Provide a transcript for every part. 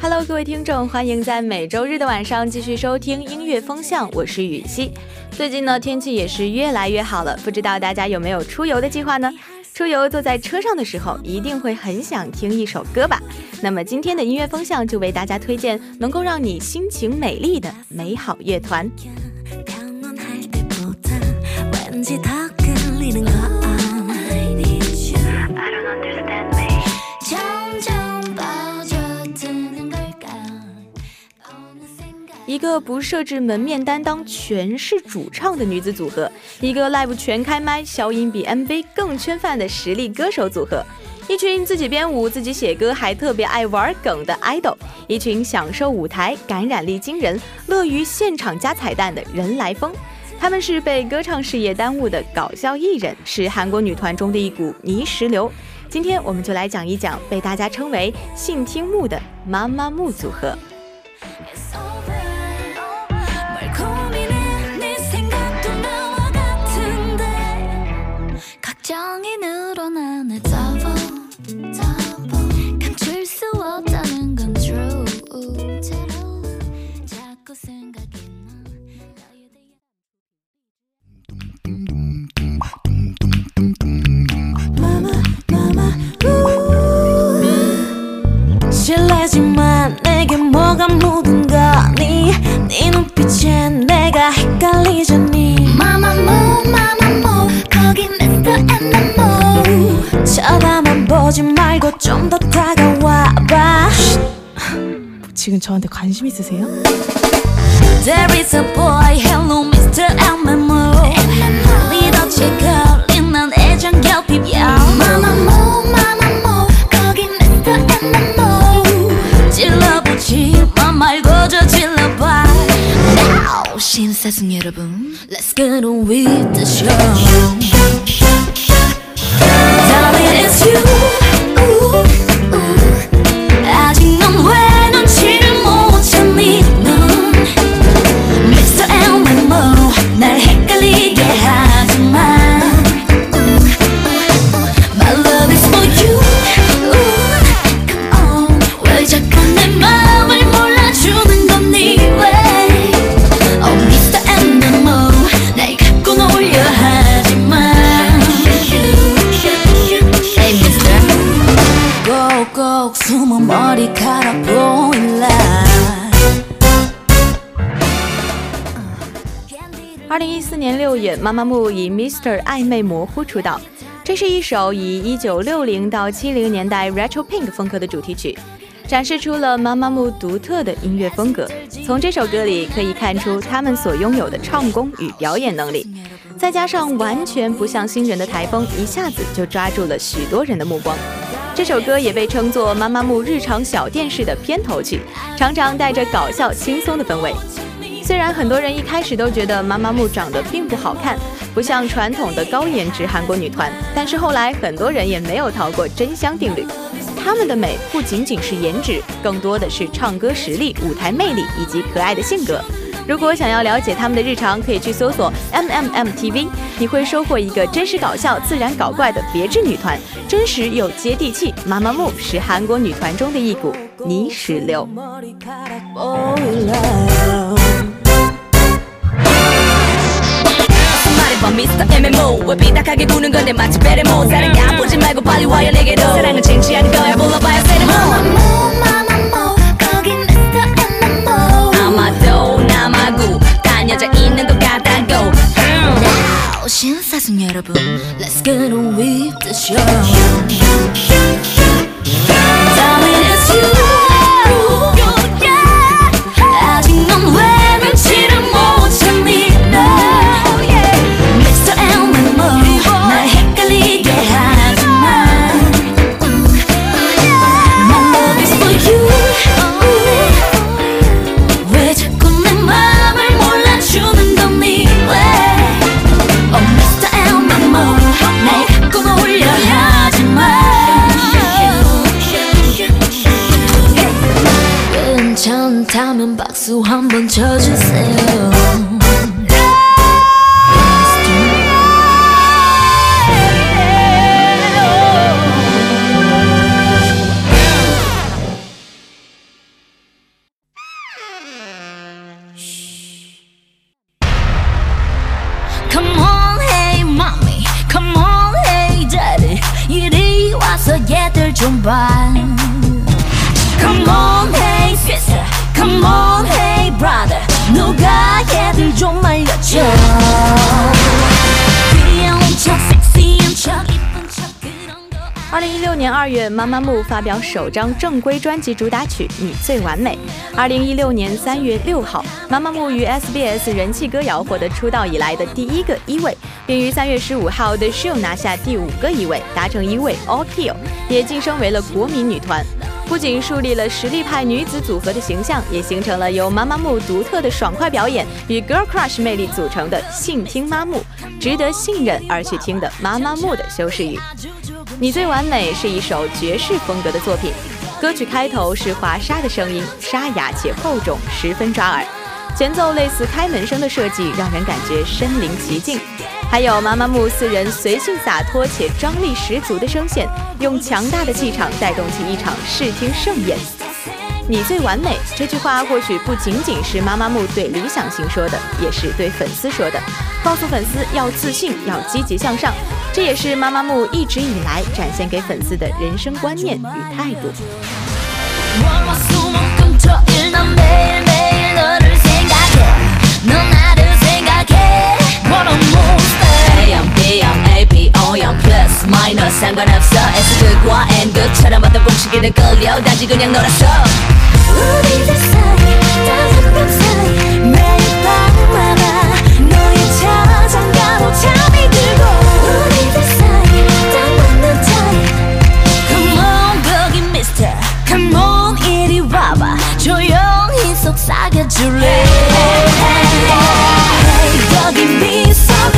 Hello，各位听众，欢迎在每周日的晚上继续收听音乐风向，我是雨熙。最近呢，天气也是越来越好了，不知道大家有没有出游的计划呢？出游坐在车上的时候，一定会很想听一首歌吧？那么今天的音乐风向就为大家推荐能够让你心情美丽的美好乐团。个不设置门面担当，全是主唱的女子组合，一个 live 全开麦，消音比 MV 更圈饭的实力歌手组合，一群自己编舞、自己写歌还特别爱玩梗的 idol，一群享受舞台、感染力惊人、乐于现场加彩蛋的人来疯。他们是被歌唱事业耽误的搞笑艺人，是韩国女团中的一股泥石流。今天我们就来讲一讲被大家称为“信听木”的妈妈木组合。 정이 늘어나 내 더워 더워 감출 수 없다는 건 true 제로 자꾸 생각이 실례지만 내게 뭐가 묻 보지 말고 좀 더 다가와봐 지금 저한테 관심 있으세요? There is a boy hello Mr. MMO 리더치에 걸린 난 애정 결핍이야 마마무 마마무 거기 Mr. MMO 찔러보지 마 말고 저 질러봐 Now 신사숙 여러분 Let's get on with the show Darling it's you 年六月，妈妈木以 Mr. 暧昧模糊出道。这是一首以一九六零到七零年代 Retro Pink 风格的主题曲，展示出了妈妈木独特的音乐风格。从这首歌里可以看出他们所拥有的唱功与表演能力，再加上完全不像新人的台风，一下子就抓住了许多人的目光。这首歌也被称作妈妈木日常小电视的片头曲，常常带着搞笑轻松的氛围。虽然很多人一开始都觉得妈妈木长得并不好看，不像传统的高颜值韩国女团，但是后来很多人也没有逃过真香定律。她们的美不仅仅是颜值，更多的是唱歌实力、舞台魅力以及可爱的性格。如果想要了解她们的日常，可以去搜索 M M M TV，你会收获一个真实搞笑、自然搞怪的别致女团，真实又接地气。妈妈木是韩国女团中的一股泥石流。 말해봐 Mr. MMO 왜 삐딱하게 구는 건데 마치 베레모. 사랑이 아프지 말고 빨리 와요 내게로 사랑은 진지한 거야 불러봐요 세레모. 마마무 마마무 거기 Mr. MMO 아마도 남아구 딴 여자 있는 것 같다고. Now 신사숙 여러분. Let's get on with the show. Darling it's you 年二月，妈妈木发表首张正规专辑主打曲《你最完美》。二零一六年三月六号，妈妈木于 SBS 人气歌谣获得出道以来的第一个一位，并于三月十五号的 Show 拿下第五个一位，达成一位 All Kill，也晋升为了国民女团。不仅树立了实力派女子组合的形象，也形成了由妈妈木独特的爽快表演与 Girl Crush 魅力组成的信听妈木，值得信任而去听的妈妈木的修饰语。你最完美是一首爵士风格的作品，歌曲开头是华沙的声音，沙哑且厚重，十分抓耳。前奏类似开门声的设计，让人感觉身临其境。还有妈妈木四人随性洒脱且张力十足的声线，用强大的气场带动起一场视听盛宴。你最完美这句话或许不仅仅是妈妈木对理想型说的，也是对粉丝说的，告诉粉丝要自信，要积极向上。这也是妈妈木一直以来展现给粉丝的人生观念与态度。 A형, B형, A, B, O형 플러스 마이너스 상관없어 S극과 N극처럼 어떤 공식에는 끌려 단지 그냥 놀았어 우리들 사이 따뜻한 밤 사이 매일 밤마다 너의 자장가로 잠이 들고 우리들 사이 딱 맞는 타임 Come on 거기 mister Come on 이리 와봐 조용히 속삭여줄래 Hey, 여기 미소가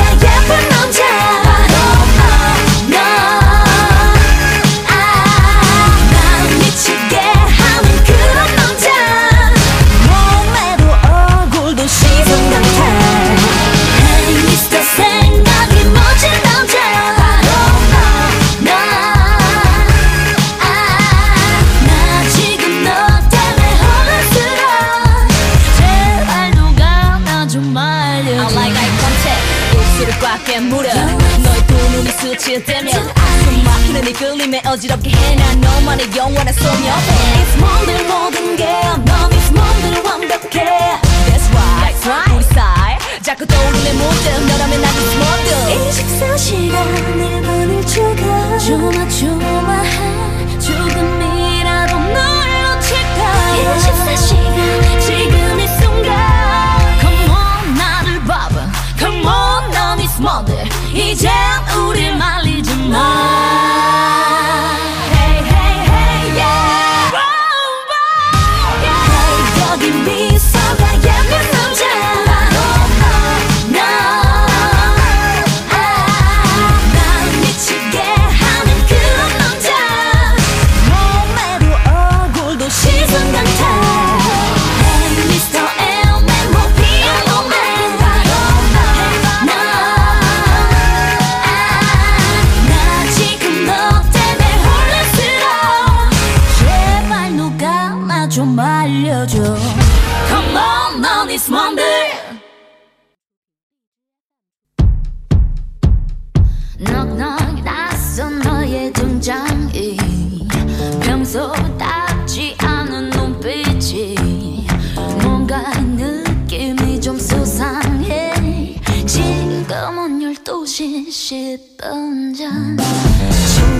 10분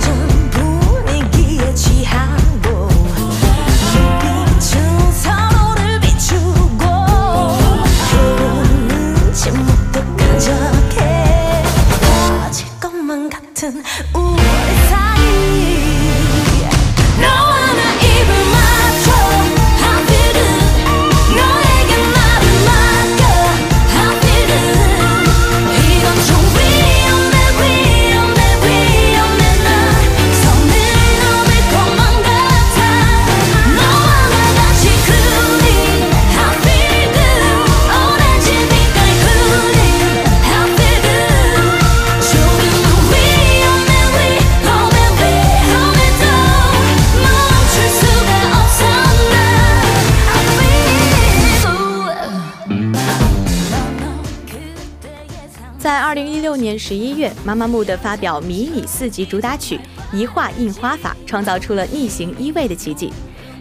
전 분위기에 취하고 눈빛은 서로를 비추고 그러는 침묵도 끈적해 터질 것만 같은 우리 在二零一六年十一月，妈妈木的发表迷你四辑主打曲《一画印花法》，创造出了逆行一位的奇迹。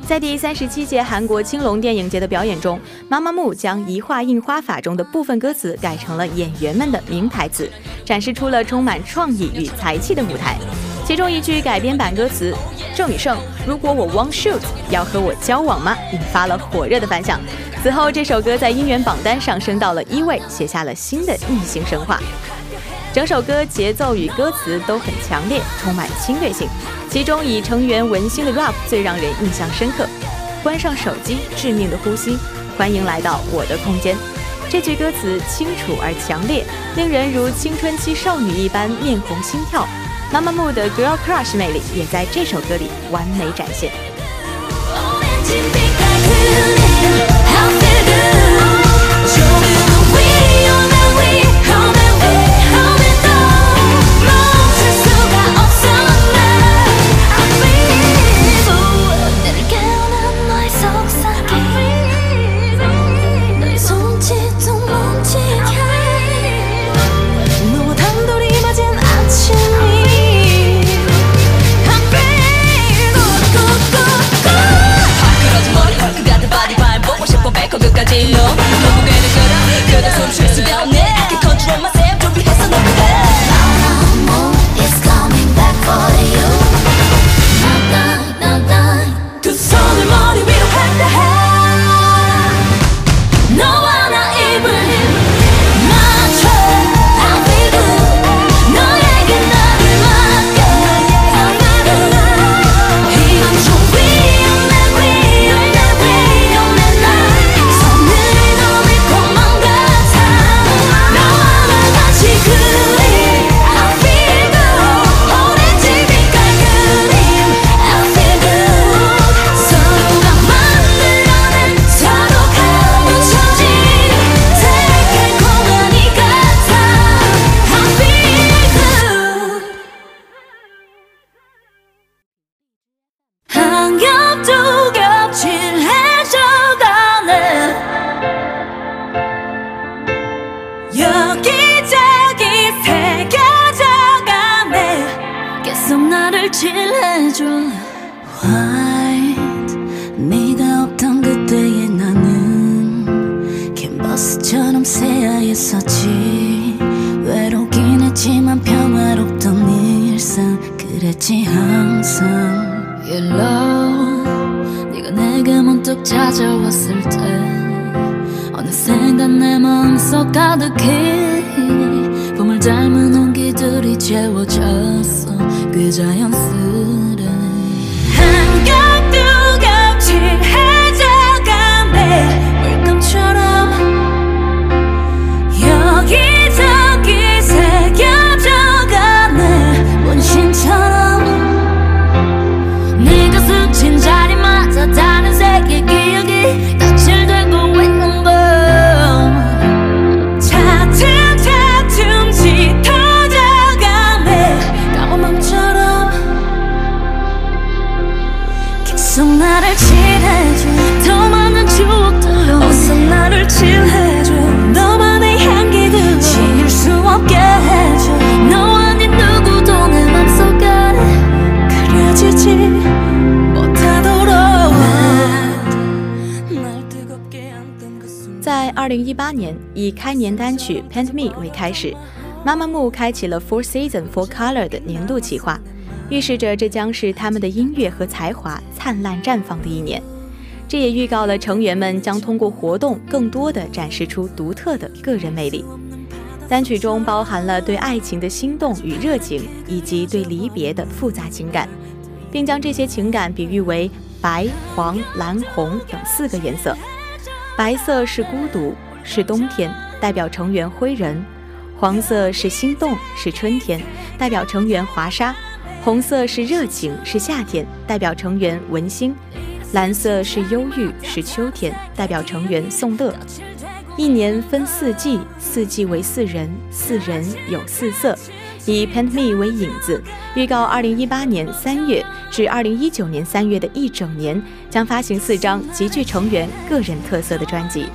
在第三十七届韩国青龙电影节的表演中，妈妈木将《一画印花法》中的部分歌词改成了演员们的名台词，展示出了充满创意与才气的舞台。其中一句改编版歌词“郑宇盛，如果我 want shoot，要和我交往吗？”引发了火热的反响。此后，这首歌在音源榜单上升到了一位，写下了新的异性神话。整首歌节奏与歌词都很强烈，充满侵略性。其中以成员文心的 rap 最让人印象深刻。关上手机，致命的呼吸，欢迎来到我的空间。这句歌词清楚而强烈，令人如青春期少女一般面红心跳。妈妈木的 girl crush 魅力也在这首歌里完美展现。 항상 Yellow 네가 내게 문득 찾아왔을 때 어느샌가 내 마음속 가득히 봄을 닮은 온기들이 채워졌어. 꽤 자연스레 한겹 두겹 칠해져가네 二零一八年以开年单曲《Paint Me》为开始，妈妈木开启了 Four Season Four Color 的年度企划，预示着这将是他们的音乐和才华灿烂绽放的一年。这也预告了成员们将通过活动更多的展示出独特的个人魅力。单曲中包含了对爱情的心动与热情，以及对离别的复杂情感，并将这些情感比喻为白、黄、蓝、红等四个颜色。白色是孤独，是冬天，代表成员灰人；黄色是心动，是春天，代表成员华沙；红色是热情，是夏天，代表成员文星；蓝色是忧郁，是秋天，代表成员宋乐。一年分四季，四季为四人，四人有四色。以《PENT ME》为引子，预告二零一八年三月至二零一九年三月的一整年，将发行四张极具成员个人特色的专辑。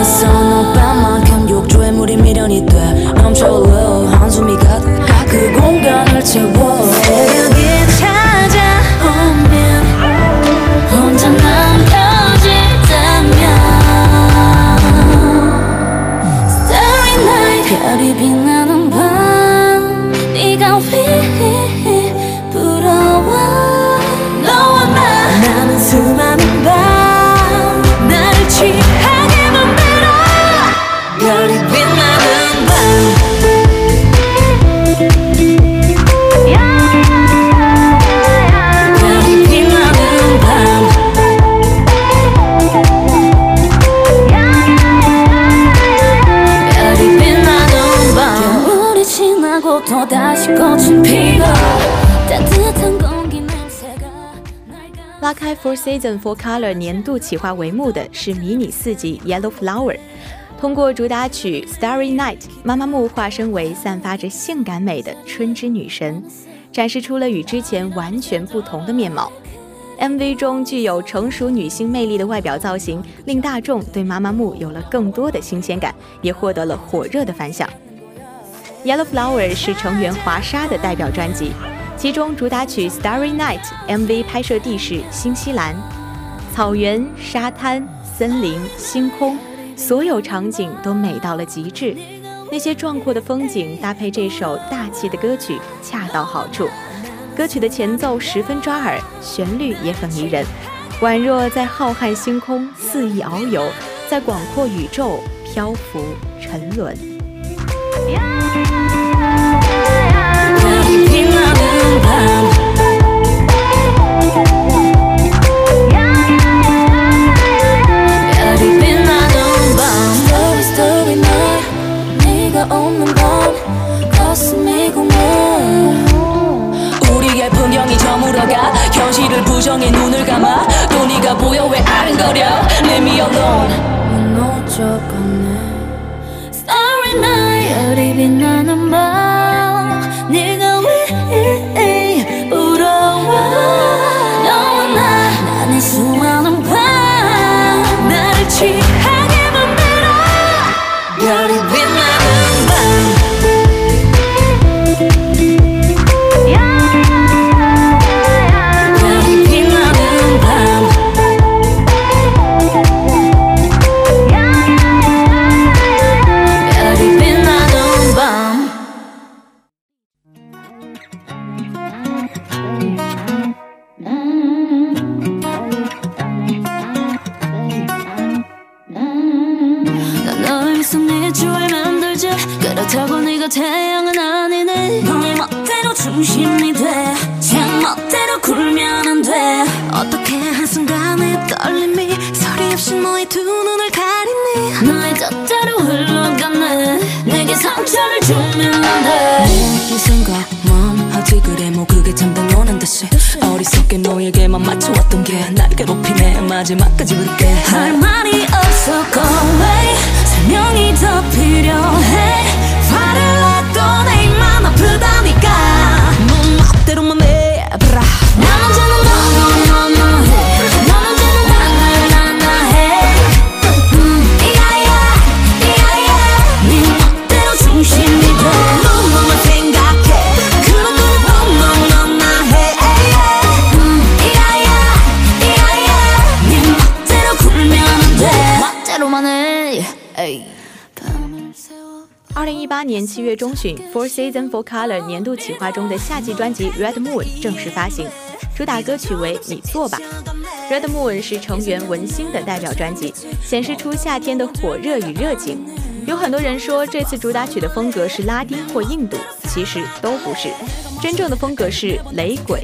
coração não tá Season for Color 年度企划帷幕的是迷你四辑《Yellow Flower》，通过主打曲《Starry Night》，妈妈木化身为散发着性感美的春之女神，展示出了与之前完全不同的面貌。MV 中具有成熟女性魅力的外表造型，令大众对妈妈木有了更多的新鲜感，也获得了火热的反响。《Yellow Flower》是成员华莎的代表专辑。其中主打曲 STARRY NIGHT MV 拍摄地是新西兰，草原、沙滩、森林、星空，所有场景都美到了极致。那些壮阔的风景搭配这首大气的歌曲恰到好处，歌曲的前奏十分抓耳，旋律也很迷人，宛若在浩瀚星空肆意遨游，在广阔宇宙漂浮沉沦。 그래 뭐 그게 참 당연한 듯이 어리석게 너에게만 맞춰왔던 게 날 괴롭히네. 마지막까지 그렇게. 할 말이 없어 go away. 설명이 더 필요해 年七月中旬，Four Season Four Color 年度企划中的夏季专辑《Red Moon》正式发行，主打歌曲为《你做吧》。《Red Moon》是成员文星的代表专辑，显示出夏天的火热与热情。有很多人说这次主打曲的风格是拉丁或印度，其实都不是，真正的风格是雷鬼。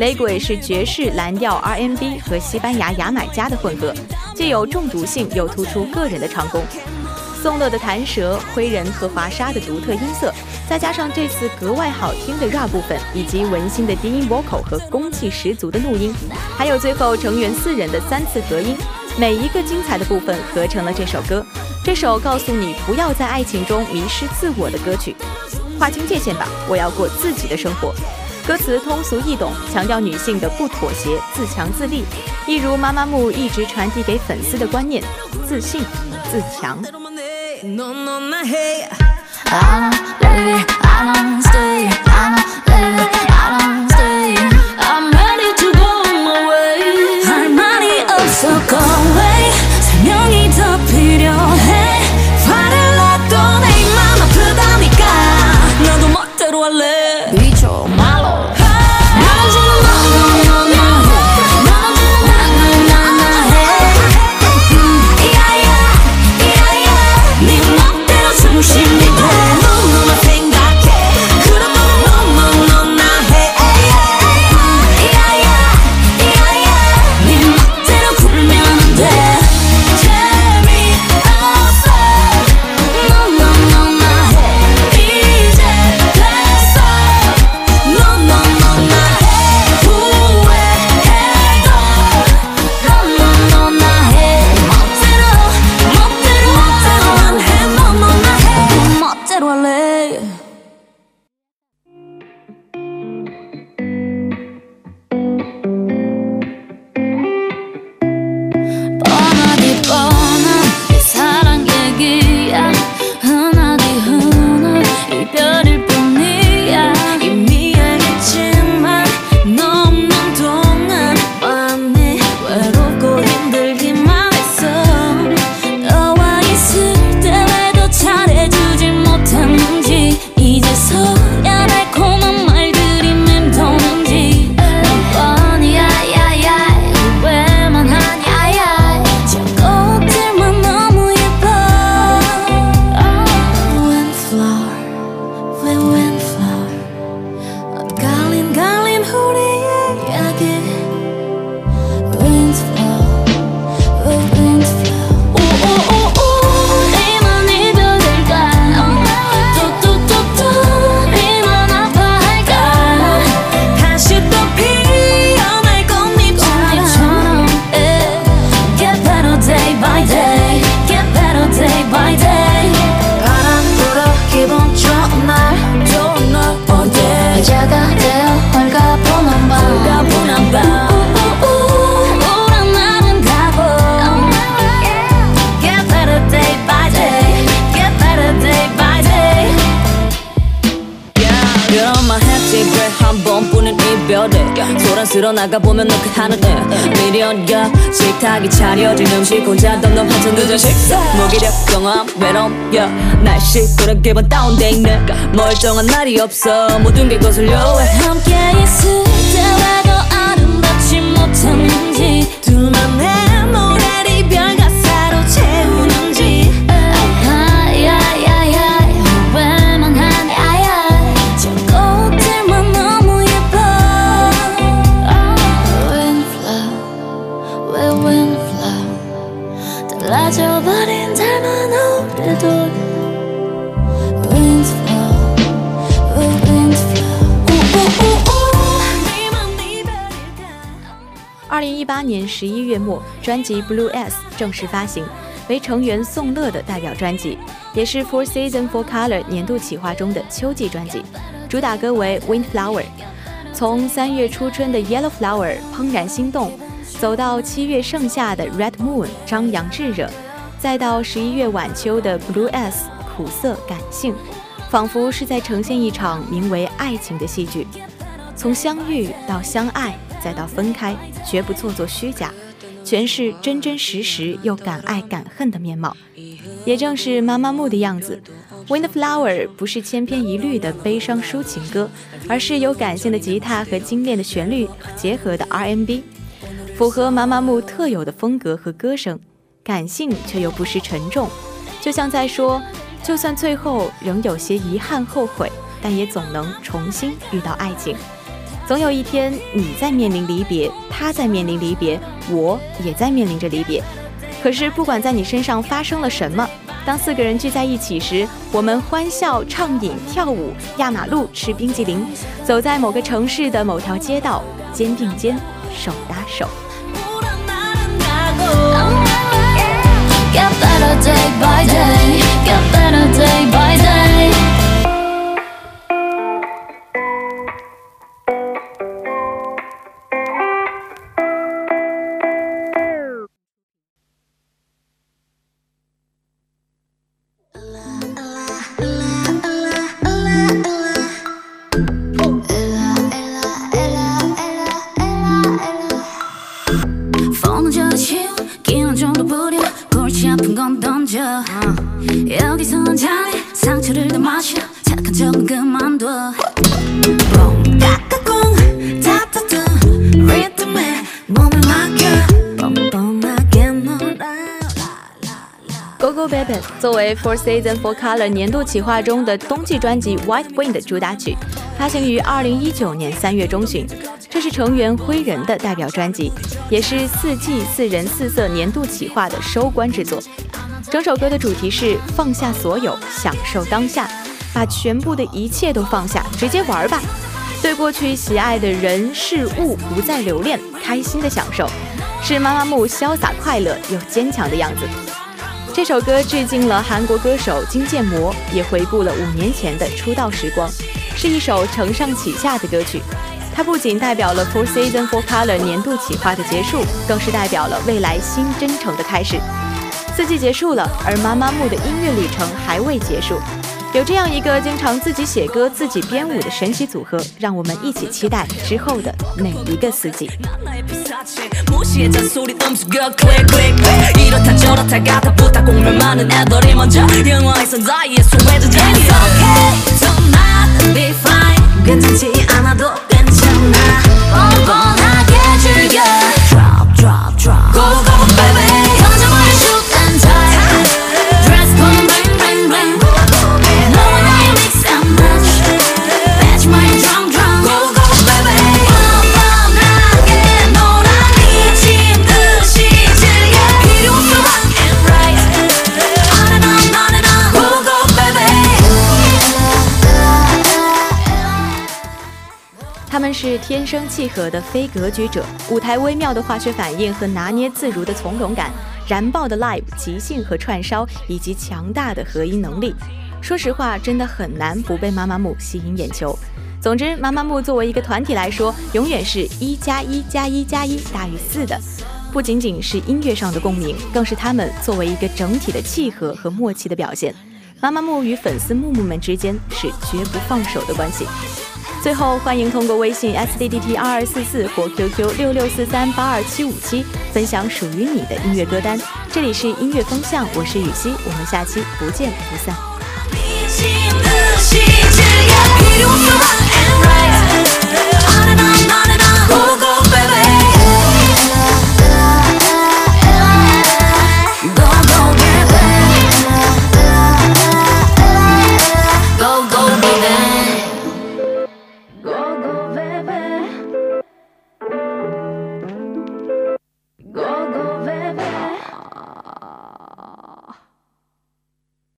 雷鬼是爵士、蓝调、R&B 和西班牙牙买加的混合，既有中毒性，又突出个人的唱功。宋乐的弹舌、灰人和华沙的独特音色，再加上这次格外好听的 rap 部分，以及文心的低音 vocal 和攻气十足的怒音，还有最后成员四人的三次合音，每一个精彩的部分合成了这首歌。这首告诉你不要在爱情中迷失自我的歌曲，划清界限吧，我要过自己的生活。歌词通俗易懂，强调女性的不妥协、自强自立，一如妈妈木一直传递给粉丝的观念：自信、自强。no, no, no, hey I don't baby. I don't stay, I don't 한 번뿐인 이별에 소란스러 나가보면 너그 하늘에 미련 겨 식탁이 차려진 음식 혼자 덤덤 한참 늦은 식사. 무기력 경험 외로움 여 날씨 그렇게만 다운돼 있네. 멀쩡한 날이 없어. 모든 게 거슬려 왜 함께 있을 때왜더 아름답지 못했는지 둘만의 八年十一月末，专辑《Blue S》正式发行，为成员宋乐的代表专辑，也是 Four Season Four Color 年度企划中的秋季专辑。主打歌为《Windflower》。从三月初春的《Yellow Flower》怦然心动，走到七月盛夏的《Red Moon》张扬炙热，再到十一月晚秋的《Blue S》苦涩感性，仿佛是在呈现一场名为爱情的戏剧。从相遇到相爱，再到分开，绝不做作虚假，全是真真实实又敢爱敢恨的面貌。也正是妈妈木的样子，《Windflower》不是千篇一律的悲伤抒情歌，而是有感性的吉他和精炼的旋律结合的 R&B，符合妈妈木特有的风格和歌声，感性却又不失沉重，就像在说，就算最后仍有些遗憾后悔，但也总能重新遇到爱情。总有一天，你在面临离别，他在面临离别，我也在面临着离别。可是，不管在你身上发生了什么，当四个人聚在一起时，我们欢笑、畅饮、跳舞、压马路、吃冰激凌，走在某个城市的某条街道，肩并肩，手搭手。Go Go Baby 作为 Four Season Four Color 年度企划中的冬季专辑《White Wind》的主打曲，发行于二零一九年三月中旬。这是成员灰人的代表专辑，也是四季四人四色年度企划的收官之作。整首歌的主题是放下所有，享受当下，把全部的一切都放下，直接玩吧。对过去喜爱的人事物不再留恋，开心的享受，是妈妈木潇洒快乐又坚强的样子。这首歌致敬了韩国歌手金建模，也回顾了五年前的出道时光，是一首承上启下的歌曲。它不仅代表了 Four Season For Color 年度企划的结束，更是代表了未来新征程的开始。四季结束了，而妈妈木的音乐旅程还未结束。有这样一个经常自己写歌、自己编舞的神奇组合，让我们一起期待之后的每一个四季。是天生契合的非格局者，舞台微妙的化学反应和拿捏自如的从容感，燃爆的 live 即兴和串烧，以及强大的合音能力。说实话，真的很难不被妈妈木吸引眼球。总之，妈妈木作为一个团体来说，永远是一加一加一加一大于四的。不仅仅是音乐上的共鸣，更是他们作为一个整体的契合和默契的表现。妈妈木与粉丝木木们之间是绝不放手的关系。最后，欢迎通过微信 s d d t 二二四四或 QQ 六六四三八二七五七分享属于你的音乐歌单。这里是音乐风向，我是雨熙，我们下期不见不散。